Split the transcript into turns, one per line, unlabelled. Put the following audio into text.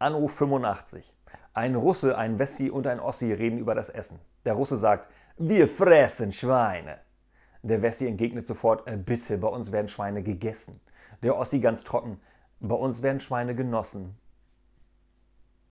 Anno 85. Ein Russe, ein Wessi und ein Ossi reden über das Essen. Der Russe sagt, wir fressen Schweine. Der Wessi entgegnet sofort, äh, bitte, bei uns werden Schweine gegessen. Der Ossi ganz trocken, bei uns werden Schweine genossen.